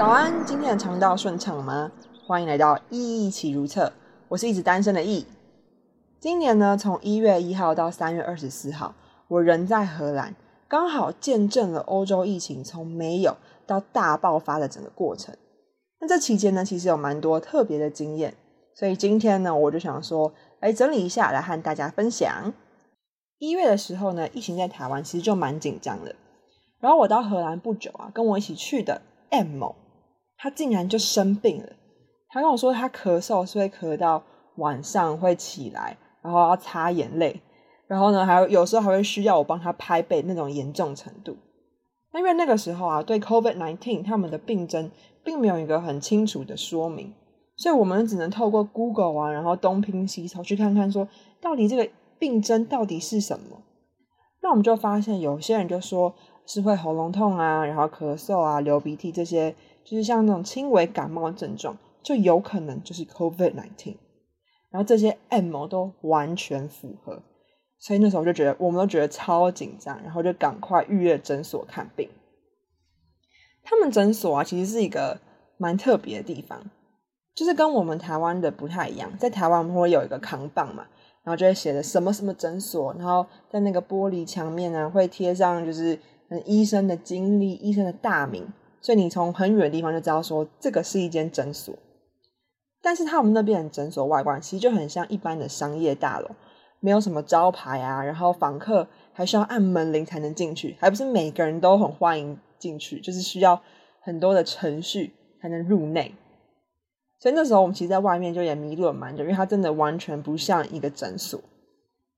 早安，今天的肠道顺畅吗？欢迎来到一起如厕，我是一直单身的易。今年呢，从一月一号到三月二十四号，我人在荷兰，刚好见证了欧洲疫情从没有到大爆发的整个过程。那这期间呢，其实有蛮多特别的经验，所以今天呢，我就想说，来整理一下，来和大家分享。一月的时候呢，疫情在台湾其实就蛮紧张的。然后我到荷兰不久啊，跟我一起去的 M 某。他竟然就生病了。他跟我说，他咳嗽是会咳到晚上会起来，然后要擦眼泪，然后呢，还有时候还会需要我帮他拍背那种严重程度。那因为那个时候啊，对 COVID nineteen 他们的病症并没有一个很清楚的说明，所以我们只能透过 Google 啊，然后东拼西凑去看看说，到底这个病症到底是什么。那我们就发现，有些人就说是会喉咙痛啊，然后咳嗽啊，流鼻涕这些。就是像那种轻微感冒症状，就有可能就是 COVID nineteen，然后这些 M 都完全符合，所以那时候就觉得我们都觉得超紧张，然后就赶快预约诊所看病。他们诊所啊，其实是一个蛮特别的地方，就是跟我们台湾的不太一样，在台湾我们会有一个扛棒嘛，然后就会写着什么什么诊所，然后在那个玻璃墙面呢会贴上就是医生的经历、医生的大名。所以你从很远的地方就知道说这个是一间诊所，但是他们那边的诊所外观其实就很像一般的商业大楼，没有什么招牌啊，然后访客还需要按门铃才能进去，还不是每个人都很欢迎进去，就是需要很多的程序才能入内。所以那时候我们其实在外面就也迷路了蛮久，因为它真的完全不像一个诊所。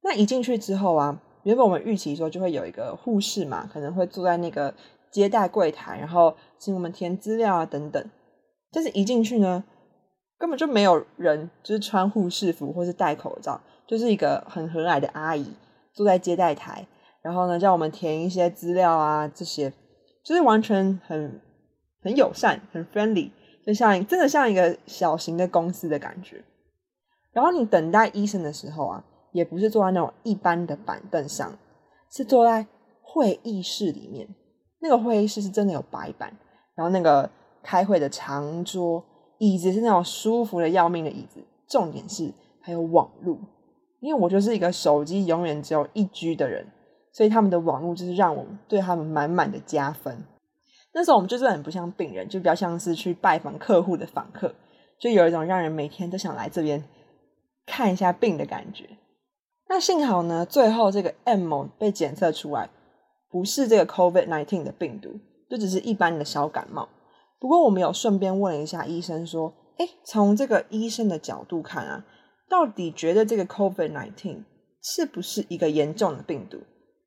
那一进去之后啊，原本我们预期说就会有一个护士嘛，可能会坐在那个。接待柜台，然后请我们填资料啊等等，但是一进去呢，根本就没有人，就是穿护士服或是戴口罩，就是一个很和蔼的阿姨坐在接待台，然后呢叫我们填一些资料啊，这些就是完全很很友善，很 friendly，就像真的像一个小型的公司的感觉。然后你等待医生的时候啊，也不是坐在那种一般的板凳上，是坐在会议室里面。那个会议室是真的有白板，然后那个开会的长桌椅子是那种舒服的要命的椅子，重点是还有网路，因为我就是一个手机永远只有一 G 的人，所以他们的网路就是让我对他们满满的加分。那时候我们就是很不像病人，就比较像是去拜访客户的访客，就有一种让人每天都想来这边看一下病的感觉。那幸好呢，最后这个 M 被检测出来。不是这个 COVID nineteen 的病毒，就只是一般的小感冒。不过我们有顺便问了一下医生，说：“哎，从这个医生的角度看啊，到底觉得这个 COVID nineteen 是不是一个严重的病毒？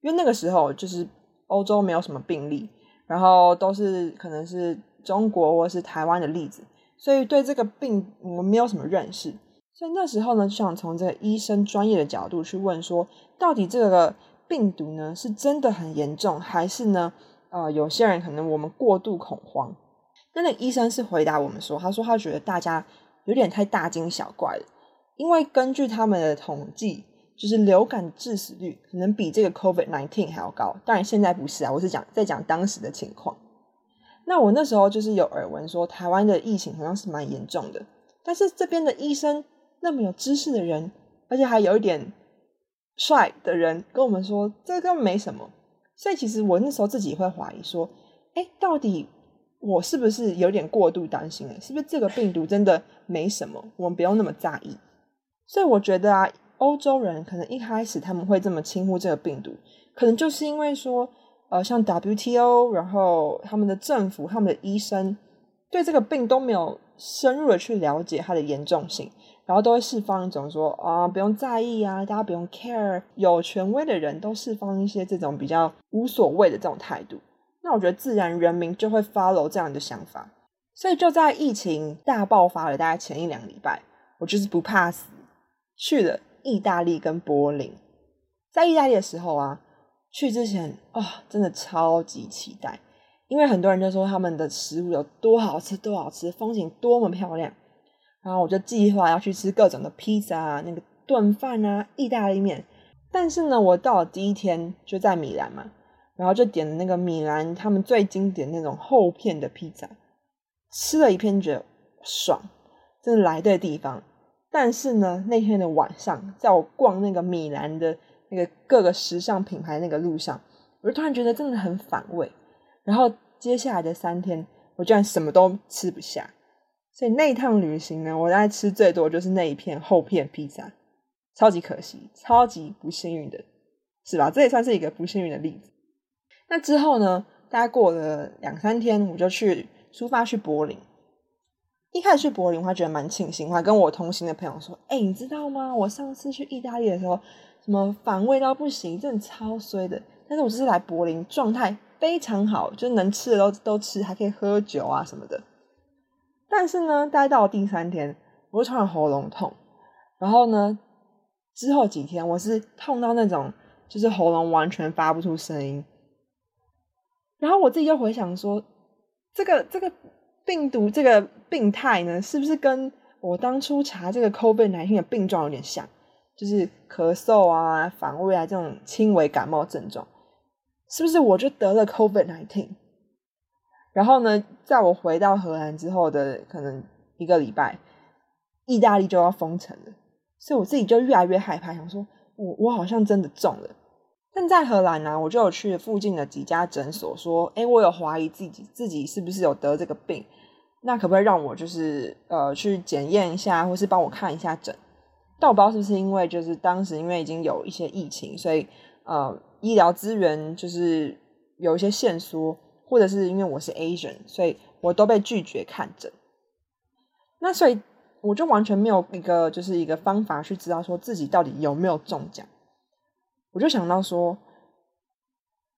因为那个时候就是欧洲没有什么病例，然后都是可能是中国或是台湾的例子，所以对这个病我们没有什么认识。所以那时候呢，就想从这个医生专业的角度去问说，到底这个。”病毒呢是真的很严重，还是呢？呃，有些人可能我们过度恐慌。那那医生是回答我们说，他说他觉得大家有点太大惊小怪了，因为根据他们的统计，就是流感致死率可能比这个 COVID nineteen 还要高。当然现在不是啊，我是讲在讲当时的情况。那我那时候就是有耳闻说，台湾的疫情好像是蛮严重的，但是这边的医生那么有知识的人，而且还有一点。帅的人跟我们说，这个没什么，所以其实我那时候自己会怀疑说，哎，到底我是不是有点过度担心了？是不是这个病毒真的没什么，我们不用那么在意？所以我觉得啊，欧洲人可能一开始他们会这么轻忽这个病毒，可能就是因为说，呃，像 WTO，然后他们的政府、他们的医生对这个病都没有深入的去了解它的严重性。然后都会释放一种说啊，不用在意啊，大家不用 care，有权威的人都释放一些这种比较无所谓的这种态度。那我觉得自然人民就会 follow 这样的想法。所以就在疫情大爆发了大概前一两礼拜，我就是不怕死，去了意大利跟柏林。在意大利的时候啊，去之前啊，真的超级期待，因为很多人就说他们的食物有多好吃，多好吃，风景多么漂亮。然后我就计划要去吃各种的披萨啊，那个炖饭啊，意大利面。但是呢，我到了第一天就在米兰嘛，然后就点了那个米兰他们最经典那种厚片的披萨，吃了一片觉得爽，真的来对地方。但是呢，那天的晚上，在我逛那个米兰的那个各个时尚品牌那个路上，我就突然觉得真的很反胃。然后接下来的三天，我居然什么都吃不下。所以那一趟旅行呢，我在吃最多就是那一片厚片披萨，超级可惜，超级不幸运的，是吧？这也算是一个不幸运的例子。那之后呢，大概过了两三天，我就去出发去柏林。一开始去柏林，我还觉得蛮庆幸，我还跟我同行的朋友说：“哎，你知道吗？我上次去意大利的时候，什么反胃到不行，真的超衰的。但是我这次来柏林，状态非常好，就能吃的都都吃，还可以喝酒啊什么的。但是呢，待到第三天，我就突然喉咙痛，然后呢，之后几天我是痛到那种，就是喉咙完全发不出声音。然后我自己就回想说，这个这个。”病毒这个病态呢，是不是跟我当初查这个 COVID 十九的病状有点像？就是咳嗽啊、反胃啊这种轻微感冒症状，是不是我就得了 COVID nineteen？然后呢，在我回到荷兰之后的可能一个礼拜，意大利就要封城了，所以我自己就越来越害怕，想说我我好像真的中了。但在荷兰呢，我就有去附近的几家诊所，说，哎，我有怀疑自己自己是不是有得这个病，那可不可以让我就是呃去检验一下，或是帮我看一下诊？但我不知道是不是因为就是当时因为已经有一些疫情，所以呃医疗资源就是有一些限缩，或者是因为我是 Asian，所以我都被拒绝看诊。那所以我就完全没有一个就是一个方法去知道说自己到底有没有中奖。我就想到说，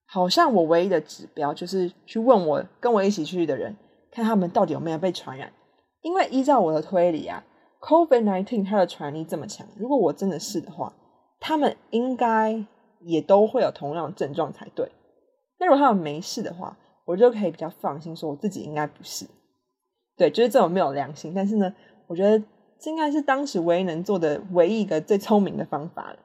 好像我唯一的指标就是去问我跟我一起去的人，看他们到底有没有被传染。因为依照我的推理啊，COVID nineteen 它的传染力这么强，如果我真的是的话，他们应该也都会有同样的症状才对。那如果他们没事的话，我就可以比较放心说我自己应该不是。对，就是这种没有良心。但是呢，我觉得这应该是当时唯一能做的唯一一个最聪明的方法了。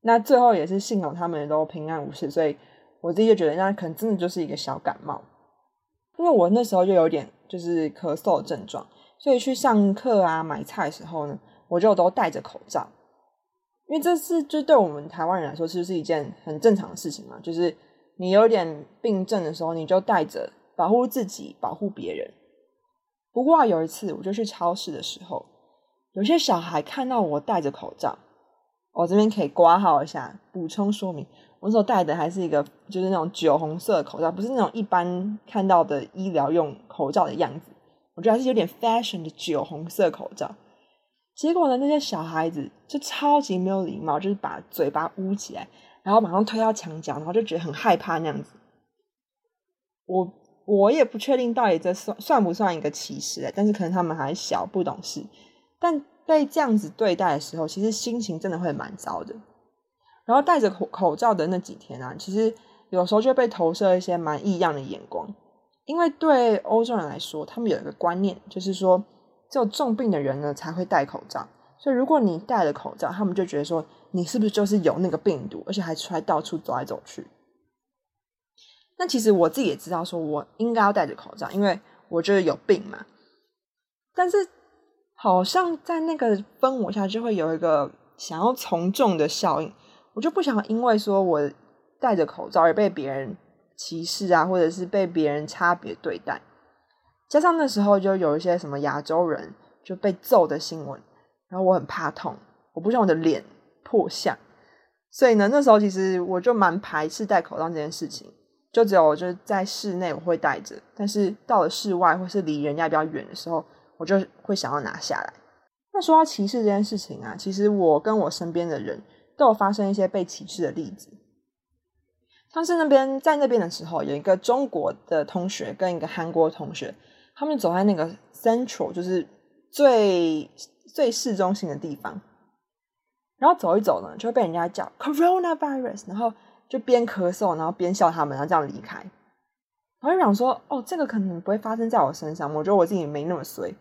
那最后也是幸好他们都平安无事，所以我自己就觉得那可能真的就是一个小感冒。因为我那时候就有点就是咳嗽的症状，所以去上课啊、买菜的时候呢，我就都戴着口罩。因为这是就对我们台湾人来说，其实是一件很正常的事情嘛。就是你有点病症的时候，你就戴着，保护自己，保护别人。不过有一次，我就去超市的时候，有些小孩看到我戴着口罩。我这边可以挂号一下，补充说明，我所戴的还是一个就是那种酒红色口罩，不是那种一般看到的医疗用口罩的样子。我觉得还是有点 fashion 的酒红色口罩。结果呢，那些小孩子就超级没有礼貌，就是把嘴巴捂起来，然后马上推到墙角，然后就觉得很害怕那样子。我我也不确定到底这算算不算一个歧视，但是可能他们还小不懂事，但。被这样子对待的时候，其实心情真的会蛮糟的。然后戴着口口罩的那几天啊，其实有时候就被投射一些蛮异样的眼光。因为对欧洲人来说，他们有一个观念，就是说只有重病的人呢才会戴口罩。所以如果你戴了口罩，他们就觉得说你是不是就是有那个病毒，而且还出来到处走来走去。那其实我自己也知道，说我应该要戴着口罩，因为我觉得有病嘛。但是。好像在那个氛围下，就会有一个想要从众的效应。我就不想因为说我戴着口罩而被别人歧视啊，或者是被别人差别对待。加上那时候就有一些什么亚洲人就被揍的新闻，然后我很怕痛，我不想我的脸破相，所以呢，那时候其实我就蛮排斥戴口罩这件事情。就只有就是在室内我会戴着，但是到了室外或是离人家比较远的时候。我就会想要拿下来。那说到歧视这件事情啊，其实我跟我身边的人都有发生一些被歧视的例子。像是那边在那边的时候，有一个中国的同学跟一个韩国同学，他们走在那个 Central，就是最最市中心的地方，然后走一走呢，就会被人家叫 Coronavirus，然后就边咳嗽，然后边笑他们，然后这样离开。我就想说，哦，这个可能不会发生在我身上，我觉得我自己没那么衰。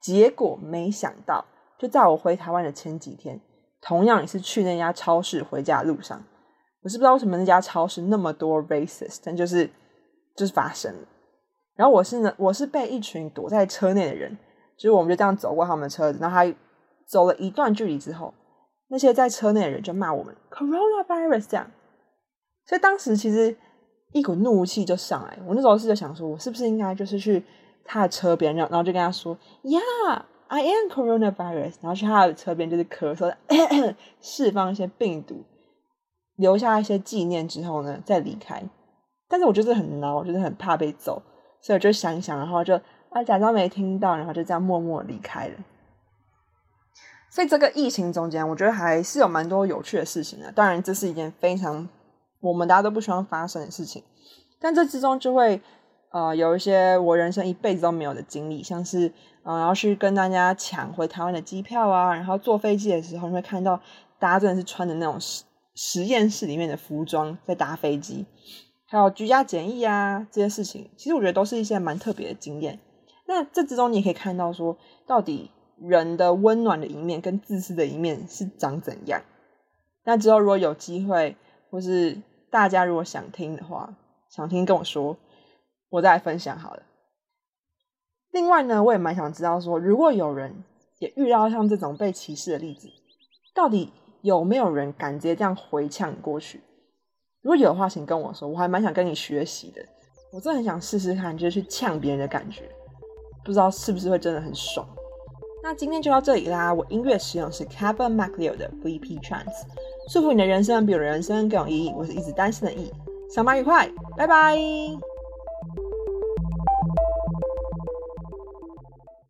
结果没想到，就在我回台湾的前几天，同样也是去那家超市回家的路上，我是不知道为什么那家超市那么多 racist，但就是就是发生了。然后我是呢，我是被一群躲在车内的人，就是我们就这样走过他们的车子，然后他走了一段距离之后，那些在车内的人就骂我们 coronavirus 这样，所以当时其实一股怒气就上来，我那时候是就想说，我是不是应该就是去他的车边，然后然后就跟他说，Yeah。I am coronavirus，然后去他的车边就是咳嗽，释放一些病毒，留下一些纪念之后呢，再离开。但是我就是很恼，就是很怕被揍，所以我就想想，然后就啊假装没听到，然后就这样默默离开了。所以这个疫情中间，我觉得还是有蛮多有趣的事情的。当然，这是一件非常我们大家都不希望发生的事情，但这之中就会。呃，有一些我人生一辈子都没有的经历，像是呃，要去跟大家抢回台湾的机票啊，然后坐飞机的时候，你会看到大家真的是穿的那种实实验室里面的服装在搭飞机，还有居家检疫啊这些事情，其实我觉得都是一些蛮特别的经验。那这之中你也可以看到说，到底人的温暖的一面跟自私的一面是长怎样。那之后如果有机会，或是大家如果想听的话，想听跟我说。我再来分享好了。另外呢，我也蛮想知道说，如果有人也遇到像这种被歧视的例子，到底有没有人敢直接这样回呛过去？如果有的话，请跟我说，我还蛮想跟你学习的。我真的很想试试看，就是去呛别人的感觉，不知道是不是会真的很爽。那今天就到这里啦。我音乐使用是 Kevin MacLeod 的 VP Trance，祝福你的人生比我的人生更有意义。我是一直单身的 E，上班愉快，拜拜。